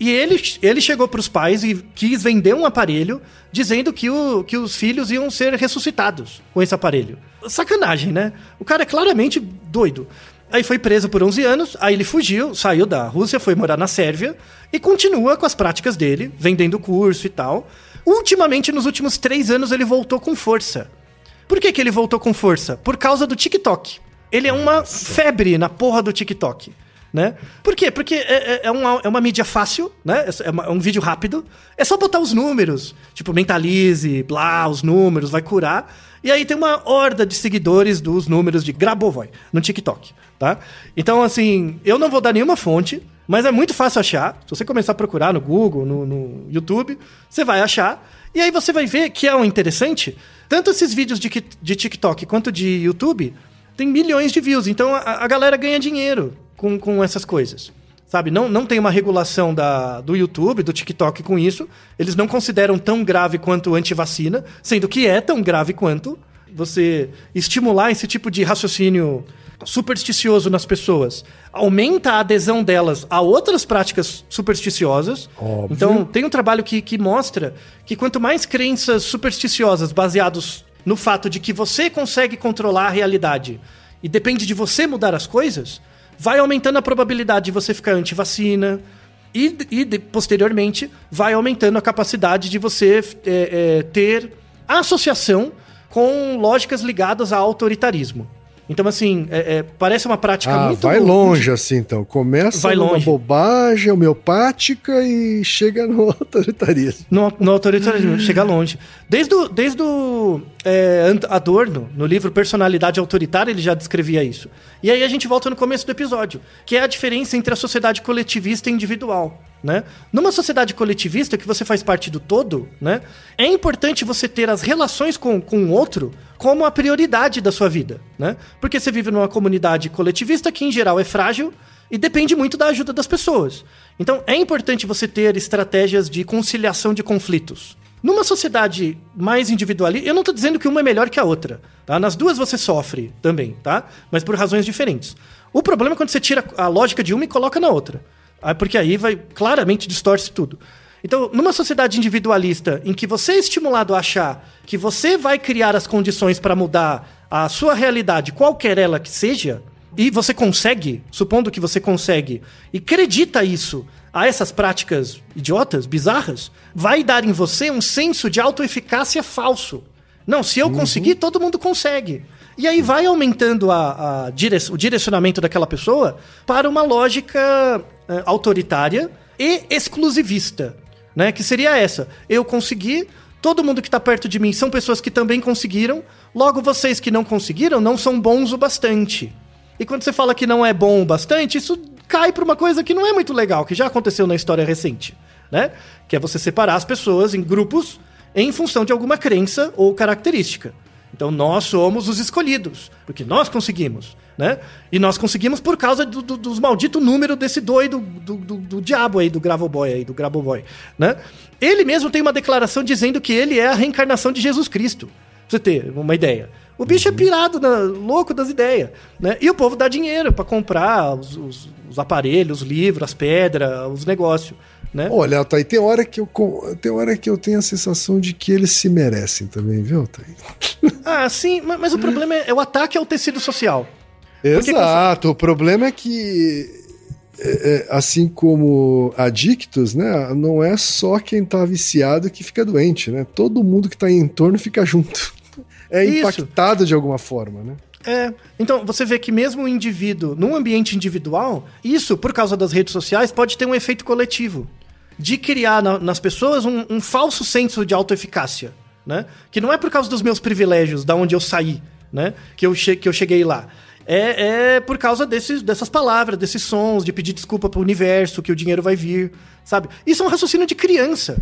E ele, ele chegou para os pais e quis vender um aparelho dizendo que, o, que os filhos iam ser ressuscitados com esse aparelho. Sacanagem, né? O cara é claramente doido. Aí foi preso por 11 anos, aí ele fugiu, saiu da Rússia, foi morar na Sérvia e continua com as práticas dele, vendendo curso e tal. Ultimamente, nos últimos três anos, ele voltou com força. Por que, que ele voltou com força? Por causa do TikTok. Ele é uma febre na porra do TikTok. Né? Por quê? Porque é, é, é uma, é uma mídia fácil, né? É, uma, é, um vídeo rápido. É só botar os números. Tipo, mentalize, blá, os números, vai curar. E aí tem uma horda de seguidores dos números de Grabovoi no TikTok, tá? Então, assim, eu não vou dar nenhuma fonte, Mas é muito fácil achar. Se você começar a procurar no Google, no, no YouTube, você vai achar. E aí você vai ver que é um interessante. Tanto esses vídeos de, de TikTok quanto de YouTube tem milhões de views. Então a, a galera ganha dinheiro com, com essas coisas. Sabe? Não, não tem uma regulação da, do YouTube, do TikTok com isso. Eles não consideram tão grave quanto antivacina, sendo que é tão grave quanto você estimular esse tipo de raciocínio supersticioso nas pessoas. Aumenta a adesão delas a outras práticas supersticiosas. Óbvio. Então, tem um trabalho que, que mostra que quanto mais crenças supersticiosas baseados no fato de que você consegue controlar a realidade e depende de você mudar as coisas, vai aumentando a probabilidade de você ficar anti-vacina e, e de- posteriormente vai aumentando a capacidade de você é, é, ter associação com lógicas ligadas a autoritarismo. Então, assim, é- é, parece uma prática Ah, muito... vai longe assim, então. Começa Vai numa longe. bobagem homeopática e chega no autoritarismo. No, no autoritarismo, chega longe. Desde o, desde o é, Adorno, no livro Personalidade Autoritária, ele já descrevia isso. E aí a gente volta no começo do episódio, que é a diferença entre a sociedade coletivista e individual. Né? Numa sociedade coletivista, que você faz parte do todo, né? é importante você ter as relações com, com o outro como a prioridade da sua vida. Né? Porque você vive numa comunidade coletivista que, em geral, é frágil e depende muito da ajuda das pessoas. Então, é importante você ter estratégias de conciliação de conflitos. Numa sociedade mais individualista, eu não estou dizendo que uma é melhor que a outra, tá? Nas duas você sofre também, tá? Mas por razões diferentes. O problema é quando você tira a lógica de uma e coloca na outra. Ah, Porque aí vai claramente distorce tudo. Então, numa sociedade individualista em que você é estimulado a achar que você vai criar as condições para mudar a sua realidade, qualquer ela que seja, e você consegue, supondo que você consegue, e acredita isso a essas práticas idiotas, bizarras, vai dar em você um senso de autoeficácia falso. Não, se eu conseguir, todo mundo consegue. E aí vai aumentando a, a dire- o direcionamento daquela pessoa para uma lógica eh, autoritária e exclusivista, né? Que seria essa: eu consegui, todo mundo que está perto de mim são pessoas que também conseguiram, logo vocês que não conseguiram não são bons o bastante. E quando você fala que não é bom o bastante, isso cai para uma coisa que não é muito legal, que já aconteceu na história recente, né? Que é você separar as pessoas em grupos em função de alguma crença ou característica. Então nós somos os escolhidos, porque nós conseguimos, né? E nós conseguimos por causa do, do- dos maldito número desse doido do, do, do diabo aí, do Gravoboy aí, do Graboboy, né? Ele mesmo tem uma declaração dizendo que ele é a reencarnação de Jesus Cristo. Pra você ter uma ideia. O bicho é pirado, né? louco das ideias, né? E o povo dá dinheiro pra comprar os, os- os aparelhos, os livros, as pedras, os negócios, né? Olha, Altair, tem hora que eu tem hora que eu tenho a sensação de que eles se merecem também, viu, Altair? Ah, sim, ma- mas o problema é, é o ataque ao tecido social. Porque Exato. O problema é que é, é, assim como adictos, né? Não é só quem tá viciado que fica doente, né? Todo mundo que tá em torno fica junto. É Isso. impactado de alguma forma, né? É, então você vê que mesmo o indivíduo, num ambiente individual, isso, por causa das redes sociais, pode ter um efeito coletivo. De criar na- nas pessoas um, um falso senso de autoeficácia, né? Que não é por causa dos meus privilégios, da onde eu saí, né? Que eu, che que eu cheguei lá. É, é por causa desses, dessas palavras, desses sons, de pedir desculpa pro universo, que o dinheiro vai vir, sabe? Isso é um raciocínio de criança.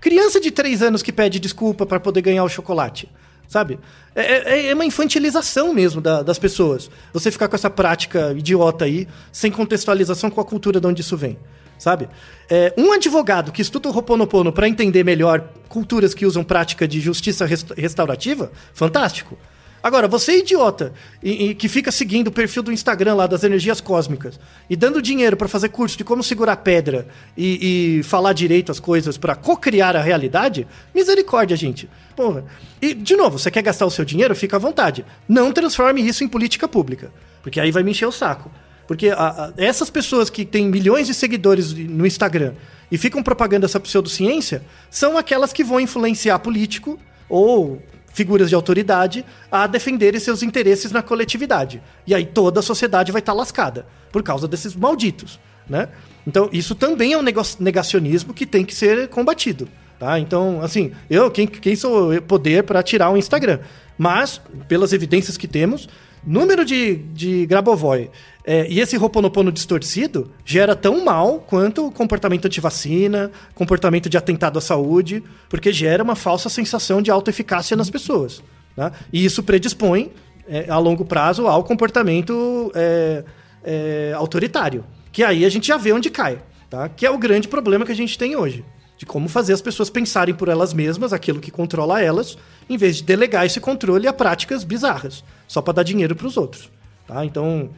Criança de 3 anos que pede desculpa para poder ganhar o chocolate. Sabe? É, é- é uma infantilização mesmo da- das pessoas. Você ficar com essa prática idiota aí, sem contextualização com a cultura de onde isso vem. Sabe? É, um advogado que estuda o Ho'oponopono para entender melhor culturas que usam prática de justiça resta- restaurativa, fantástico. Agora, você é idiota e, e que fica seguindo o perfil do Instagram lá das energias cósmicas e dando dinheiro pra fazer curso de como segurar pedra e, e falar direito as coisas pra co-criar a realidade, misericórdia, gente. Porra. E, de novo, você quer gastar o seu dinheiro? Fica à vontade. Não transforme isso em política pública, porque aí vai me encher o saco. Porque a- a- essas pessoas que têm milhões de seguidores no Instagram e ficam propagando essa pseudociência são aquelas que vão influenciar político ou figuras de autoridade a defenderem seus interesses na coletividade. E aí toda a sociedade vai estar lascada por causa desses malditos, né? Então, isso também é um negacionismo que tem que ser combatido, tá? Então, assim, eu quem, quem sou eu poder para tirar o Instagram? Mas, pelas evidências que temos, número de, de Grabovoi é, e esse Roponopono distorcido gera tão mal quanto o comportamento antivacina, comportamento de atentado à saúde, porque gera uma falsa sensação de autoeficácia nas pessoas. Tá? E isso predispõe, é, a longo prazo, ao comportamento é, é, autoritário. Que aí a gente já vê onde cai. Tá? Que é o grande problema que a gente tem hoje. De como fazer as pessoas pensarem por elas mesmas, aquilo que controla elas, em vez de delegar esse controle a práticas bizarras, só para dar dinheiro para os outros. Tá? Então,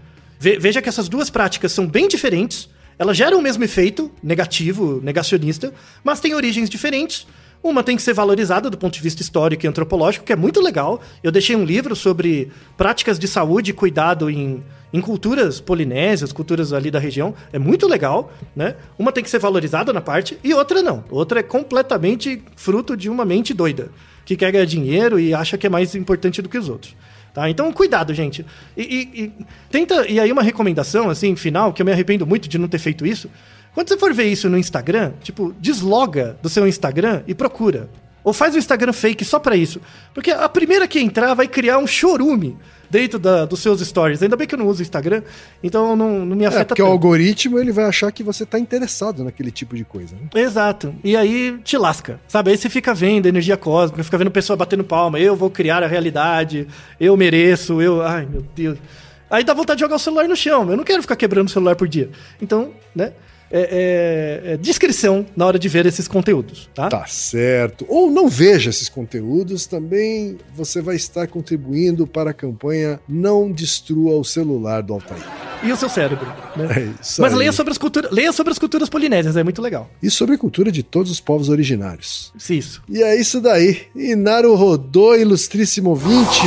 veja que essas duas práticas são bem diferentes, elas geram o mesmo efeito negativo, negacionista, mas têm origens diferentes. Uma tem que ser valorizada do ponto de vista histórico e antropológico, que é muito legal. Eu deixei um livro sobre práticas de saúde e cuidado em, em culturas polinésias, culturas ali da região. É muito legal, né? Uma tem que ser valorizada na parte e outra não. Outra é completamente fruto de uma mente doida, que quer ganhar dinheiro e acha que é mais importante do que os outros. Tá? Então, cuidado, gente. E, e, e, tenta. E aí, uma recomendação, assim, final, que eu me arrependo muito de não ter feito isso. Quando você for ver isso no Instagram, tipo, desloga do seu Instagram e procura. Ou faz um Instagram fake só para isso. Porque a primeira que entrar vai criar um chorume dentro da, dos seus stories. Ainda bem que eu não uso o Instagram, então não, não me afeta é, porque tanto. o algoritmo ele vai achar que você tá interessado naquele tipo de coisa. Né? Exato. E aí te lasca, sabe? Aí você fica vendo energia cósmica, fica vendo pessoa batendo palma. Eu vou criar a realidade, eu mereço, eu... Ai, meu Deus. Aí dá vontade de jogar o celular no chão. Eu não quero ficar quebrando o celular por dia. Então, né? É, é, é, descrição na hora de ver esses conteúdos, tá? Tá certo. Ou não veja esses conteúdos, também você vai estar contribuindo para a campanha Não Destrua o Celular do Altair. E o seu cérebro, né? É Mas leia sobre, as culturas, leia sobre as culturas polinésias, é muito legal. E sobre a cultura de todos os povos originários. Isso. E é isso daí. Inaru Rodô, ilustríssimo ouvinte.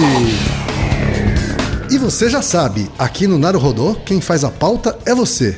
E você já sabe, aqui no Naruhodô, quem faz a pauta é você.